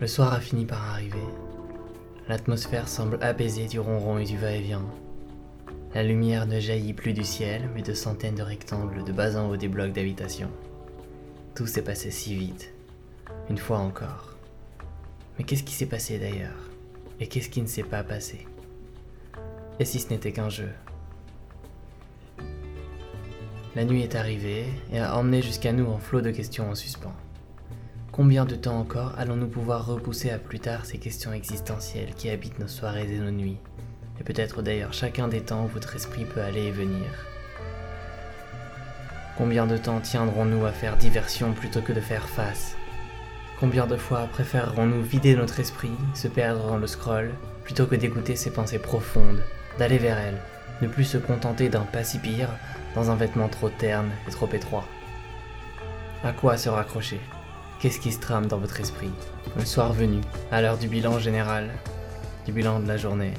Le soir a fini par arriver. L'atmosphère semble apaisée du ronron et du va-et-vient. La lumière ne jaillit plus du ciel, mais de centaines de rectangles de bas en haut des blocs d'habitation. Tout s'est passé si vite. Une fois encore. Mais qu'est-ce qui s'est passé d'ailleurs? Et qu'est-ce qui ne s'est pas passé? Et si ce n'était qu'un jeu? La nuit est arrivée et a emmené jusqu'à nous un flot de questions en suspens. Combien de temps encore allons-nous pouvoir repousser à plus tard ces questions existentielles qui habitent nos soirées et nos nuits? Et peut-être d'ailleurs chacun des temps où votre esprit peut aller et venir. Combien de temps tiendrons-nous à faire diversion plutôt que de faire face? Combien de fois préférerons-nous vider notre esprit, se perdre dans le scroll, plutôt que d'écouter ses pensées profondes, d'aller vers elles, ne plus se contenter d'un pas si pire dans un vêtement trop terne et trop étroit? À quoi se raccrocher? Qu'est-ce qui se trame dans votre esprit Le soir venu, à l'heure du bilan général, du bilan de la journée,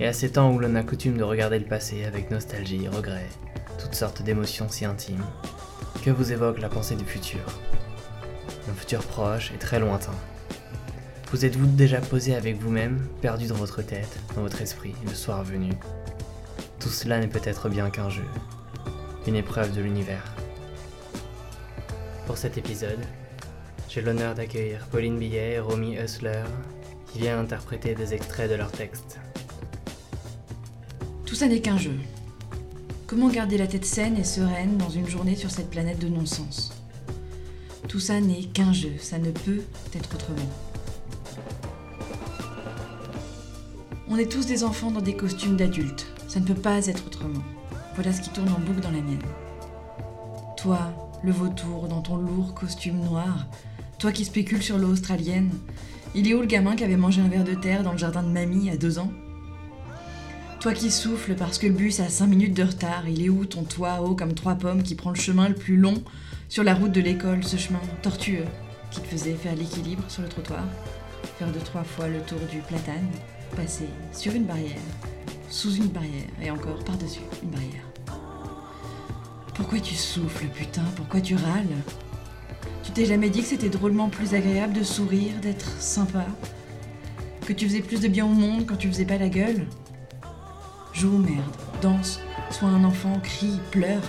et à ces temps où l'on a coutume de regarder le passé avec nostalgie, regret, toutes sortes d'émotions si intimes, que vous évoque la pensée du futur? Un futur proche et très lointain. Vous êtes-vous déjà posé avec vous-même, perdu dans votre tête, dans votre esprit, le soir venu? Tout cela n'est peut-être bien qu'un jeu, une épreuve de l'univers. Pour cet épisode, j'ai l'honneur d'accueillir Pauline Billet et Romy Hussler, qui viennent interpréter des extraits de leur texte. Tout ça n'est qu'un jeu. Comment garder la tête saine et sereine dans une journée sur cette planète de non-sens? Tout ça n'est qu'un jeu, ça ne peut être autrement. On est tous des enfants dans des costumes d'adultes, ça ne peut pas être autrement. Voilà ce qui tourne en boucle dans la mienne. Toi, le vautour dans ton lourd costume noir, toi qui spécules sur l'eau australienne, il est où le gamin qui avait mangé un verre de terre dans le jardin de mamie à deux ans? Toi qui souffles parce que le bus a cinq minutes de retard, il est où ton toit haut comme trois pommes qui prend le chemin le plus long sur la route de l'école, ce chemin tortueux qui te faisait faire l'équilibre sur le trottoir, faire deux trois fois le tour du platane, passer sur une barrière, sous une barrière et encore par-dessus une barrière? Pourquoi tu souffles, putain? Pourquoi tu râles? Tu t'es jamais dit que c'était drôlement plus agréable de sourire, d'être sympa Que tu faisais plus de bien au monde quand tu faisais pas la gueule? Joue, merde, danse, sois un enfant, crie, pleure,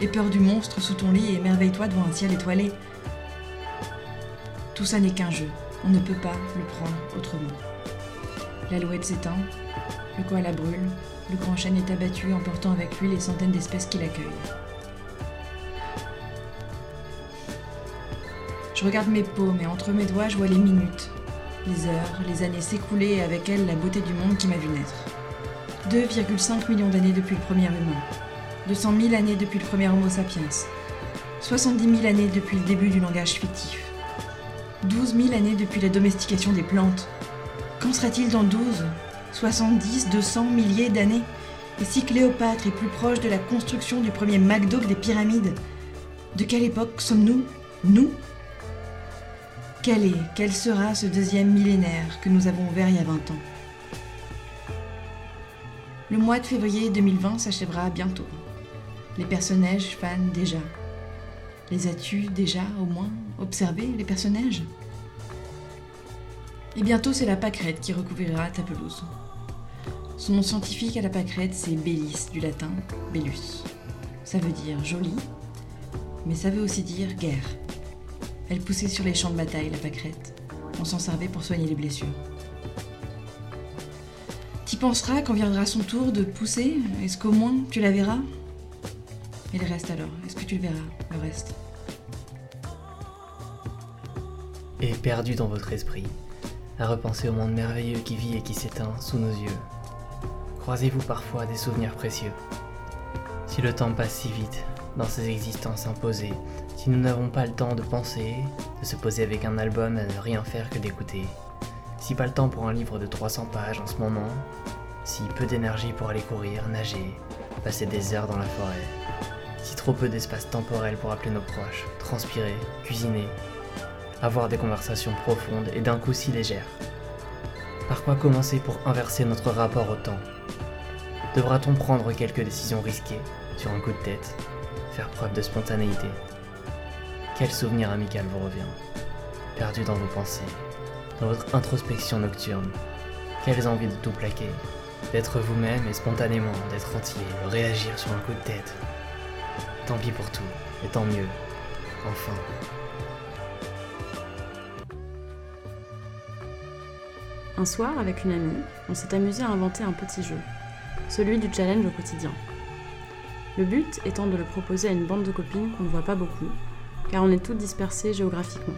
aie peur du monstre sous ton lit et émerveille-toi devant un ciel étoilé. Tout ça n'est qu'un jeu, on ne peut pas le prendre autrement. L'alouette s'éteint, le koala brûle, le grand chêne est abattu emportant avec lui les centaines d'espèces qui l'accueillent. Je regarde mes paumes et entre mes doigts, je vois les minutes, les heures, les années s'écouler et avec elles la beauté du monde qui m'a vu naître. 2,5 millions d'années depuis le premier humain, 200 000 années depuis le premier Homo sapiens, 70 000 années depuis le début du langage fictif, 12 000 années depuis la domestication des plantes. Qu'en sera-t-il dans 12, 70, 200 milliers d'années? Et si Cléopâtre est plus proche de la construction du premier McDo que des pyramides De quelle époque sommes-nous Nous quel est, quel sera ce deuxième millénaire que nous avons ouvert il y a 20 ans? Le mois de février 2020 s'achèvera bientôt. Les personnages fanent déjà. Les as-tu déjà, au moins, observé, les personnages Et bientôt, c'est la pâquerette qui recouvrira ta pelouse. Son nom scientifique à la pâquerette, c'est Bellis, du latin bellus. Ça veut dire joli, mais ça veut aussi dire guerre. Elle poussait sur les champs de bataille, la pâquerette. On s'en servait pour soigner les blessures. T'y penseras quand viendra son tour de pousser. Est-ce qu'au moins tu la verras? Et le reste alors. Est-ce que tu le verras, le reste? Et perdu dans votre esprit, à repenser au monde merveilleux qui vit et qui s'éteint sous nos yeux, croisez-vous parfois des souvenirs précieux? Si le temps passe si vite dans ces existences imposées, si nous n'avons pas le temps de penser, de se poser avec un album à ne rien faire que d'écouter, si pas le temps pour un livre de 300 pages en ce moment, si peu d'énergie pour aller courir, nager, passer des heures dans la forêt, si trop peu d'espace temporel pour appeler nos proches, transpirer, cuisiner, avoir des conversations profondes et d'un coup si légères. Par quoi commencer pour inverser notre rapport au temps? Devra-t-on prendre quelques décisions risquées sur un coup de tête Faire preuve de spontanéité? Quel souvenir amical vous revient Perdu dans vos pensées, dans votre introspection nocturne? Quelles envies de tout plaquer, d'être vous-même et spontanément, d'être entier, de réagir sur un coup de tête? Tant pis pour tout, et tant mieux. Enfin. Un soir, avec une amie, on s'est amusé à inventer un petit jeu, celui du challenge au quotidien. Le but étant de le proposer à une bande de copines qu'on ne voit pas beaucoup, car on est toutes dispersées géographiquement.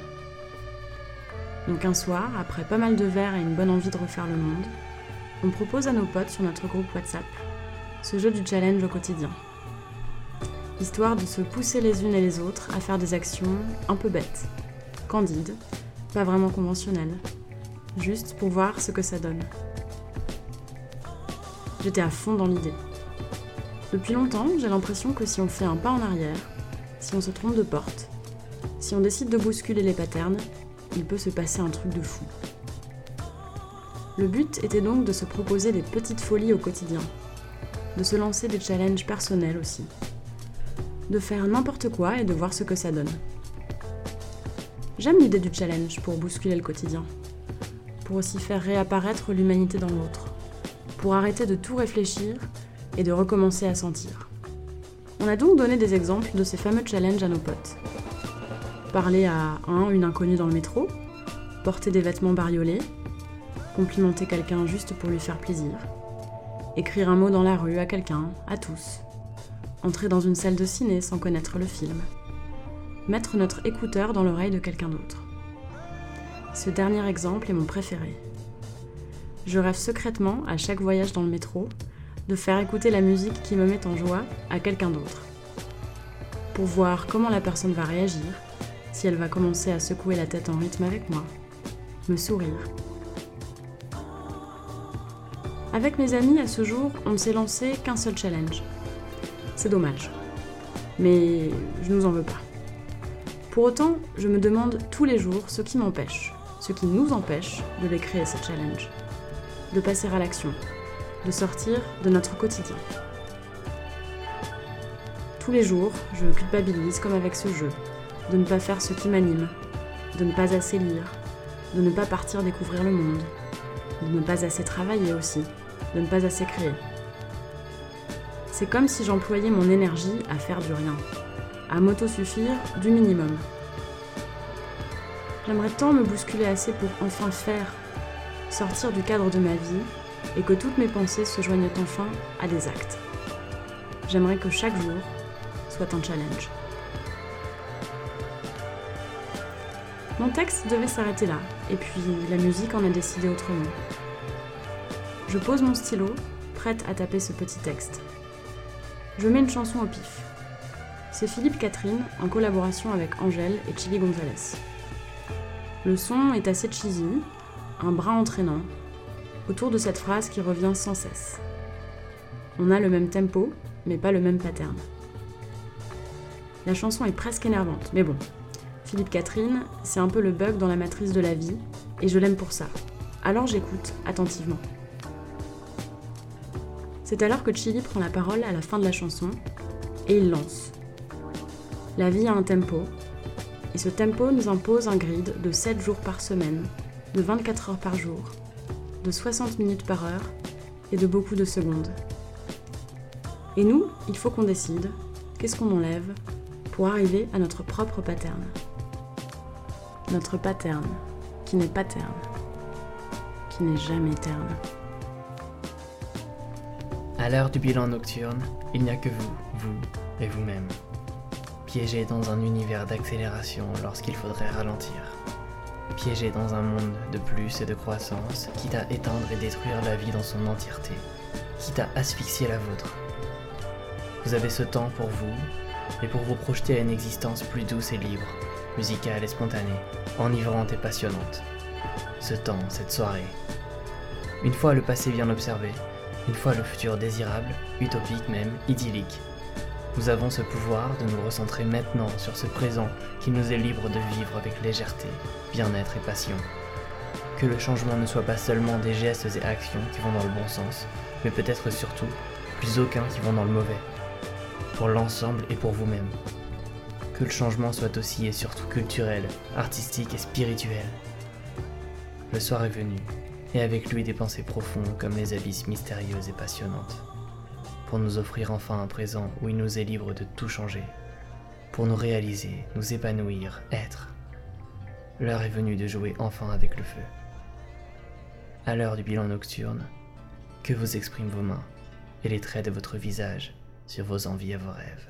Donc un soir, après pas mal de verres et une bonne envie de refaire le monde, on propose à nos potes sur notre groupe WhatsApp ce jeu du challenge au quotidien. Histoire de se pousser les unes et les autres à faire des actions un peu bêtes, candides, pas vraiment conventionnelles, juste pour voir ce que ça donne. J'étais à fond dans l'idée. Depuis longtemps, j'ai l'impression que si on fait un pas en arrière, si on se trompe de porte, si on décide de bousculer les patterns, il peut se passer un truc de fou. Le but était donc de se proposer des petites folies au quotidien, de se lancer des challenges personnels aussi, de faire n'importe quoi et de voir ce que ça donne. J'aime l'idée du challenge pour bousculer le quotidien, pour aussi faire réapparaître l'humanité dans l'autre, pour arrêter de tout réfléchir et de recommencer à sentir. On a donc donné des exemples de ces fameux challenges à nos potes. Parler à un, une inconnue dans le métro, porter des vêtements bariolés, complimenter quelqu'un juste pour lui faire plaisir, écrire un mot dans la rue à quelqu'un, à tous, entrer dans une salle de ciné sans connaître le film, mettre notre écouteur dans l'oreille de quelqu'un d'autre. Ce dernier exemple est mon préféré. Je rêve secrètement, à chaque voyage dans le métro, de faire écouter la musique qui me met en joie à quelqu'un d'autre. Pour voir comment la personne va réagir, si elle va commencer à secouer la tête en rythme avec moi, me sourire. Avec mes amis, à ce jour, on ne s'est lancé qu'un seul challenge. C'est dommage. Mais je nous en veux pas. Pour autant, je me demande tous les jours ce qui m'empêche, ce qui nous empêche de les créer, ces challenges. De passer à l'action, de sortir de notre quotidien. Tous les jours, je culpabilise comme avec ce jeu, de ne pas faire ce qui m'anime, de ne pas assez lire, de ne pas partir découvrir le monde, de ne pas assez travailler aussi, de ne pas assez créer. C'est comme si j'employais mon énergie à faire du rien, à m'autosuffire du minimum. J'aimerais tant me bousculer assez pour enfin faire, sortir du cadre de ma vie et que toutes mes pensées se joignent enfin à des actes. J'aimerais que chaque jour soit un challenge. Mon texte devait s'arrêter là, et puis la musique en a décidé autrement. Je pose mon stylo, prête à taper ce petit texte. Je mets une chanson au pif. C'est Philippe Catherine en collaboration avec Angèle et Chili Gonzalez. Le son est assez cheesy, un bras entraînant, autour de cette phrase qui revient sans cesse. On a le même tempo, mais pas le même pattern. La chanson est presque énervante, mais bon, Philippe Catherine, c'est un peu le bug dans la matrice de la vie, et je l'aime pour ça. Alors j'écoute attentivement. C'est alors que Chili prend la parole à la fin de la chanson, et il lance. La vie a un tempo, et ce tempo nous impose un grid de 7 jours par semaine, de 24 heures par jour, de 60 minutes par heure et de beaucoup de secondes. Et nous, il faut qu'on décide qu'est-ce qu'on enlève pour arriver à notre propre pattern? Notre pattern, qui n'est pas terne, qui n'est jamais terne. À l'heure du bilan nocturne, il n'y a que vous, vous et vous-même, piégés dans un univers d'accélération lorsqu'il faudrait ralentir, piégés dans un monde de plus et de croissance, quitte à éteindre et détruire la vie dans son entièreté, quitte à asphyxier la vôtre. Vous avez ce temps pour vous et pour vous projeter à une existence plus douce et libre, musicale et spontanée, enivrante et passionnante. Ce temps, cette soirée. Une fois le passé bien observé, une fois le futur désirable, utopique même, idyllique, nous avons ce pouvoir de nous recentrer maintenant sur ce présent qui nous est libre de vivre avec légèreté, bien-être et passion. Que le changement ne soit pas seulement des gestes et actions qui vont dans le bon sens, mais peut-être surtout plus aucun qui vont dans le mauvais. Pour l'ensemble et pour vous-même que le changement soit aussi et surtout culturel, artistique et spirituel. Le soir est venu, et avec lui des pensées profondes comme les abysses mystérieuses et passionnantes, pour nous offrir enfin un présent où il nous est libre de tout changer, pour nous réaliser, nous épanouir, être. L'heure est venue de jouer enfin avec le feu. À l'heure du bilan nocturne, que vous expriment vos mains et les traits de votre visage sur vos envies et vos rêves.